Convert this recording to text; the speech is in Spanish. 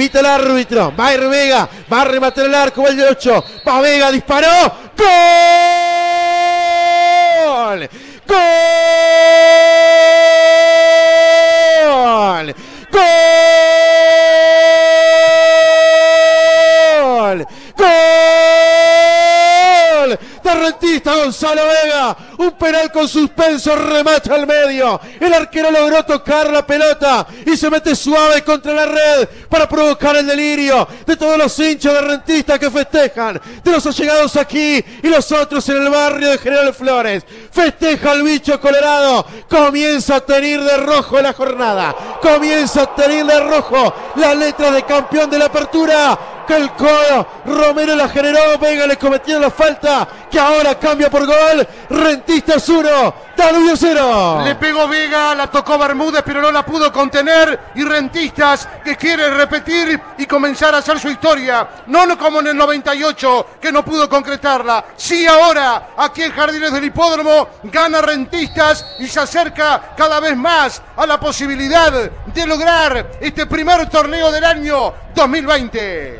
Pita el árbitro. Va Vega. Va a rematar el arco. Va el de 8. Va Vega. Disparó. ¡Gol! ¡Gol! ¡Gol! Rentista Gonzalo Vega. Un penal con suspenso. Remata al medio. El arquero logró tocar la pelota y se mete suave contra la red para provocar el delirio de todos los hinchas de rentistas que festejan. De los allegados aquí y los otros en el barrio de General Flores. Festeja el bicho colorado. Comienza a tener de rojo la jornada. Comienza a tener de rojo la letra de campeón de la apertura el codo Romero la generó, Vega le cometió la falta, que ahora cambia por gol, Rentistas 1, Danubio 0. Le pegó Vega, la tocó Bermúdez, pero no la pudo contener. Y Rentistas que quiere repetir y comenzar a hacer su historia. No como en el 98, que no pudo concretarla. Sí ahora, aquí en Jardines del Hipódromo, gana Rentistas y se acerca cada vez más a la posibilidad de lograr este primer torneo del año 2020.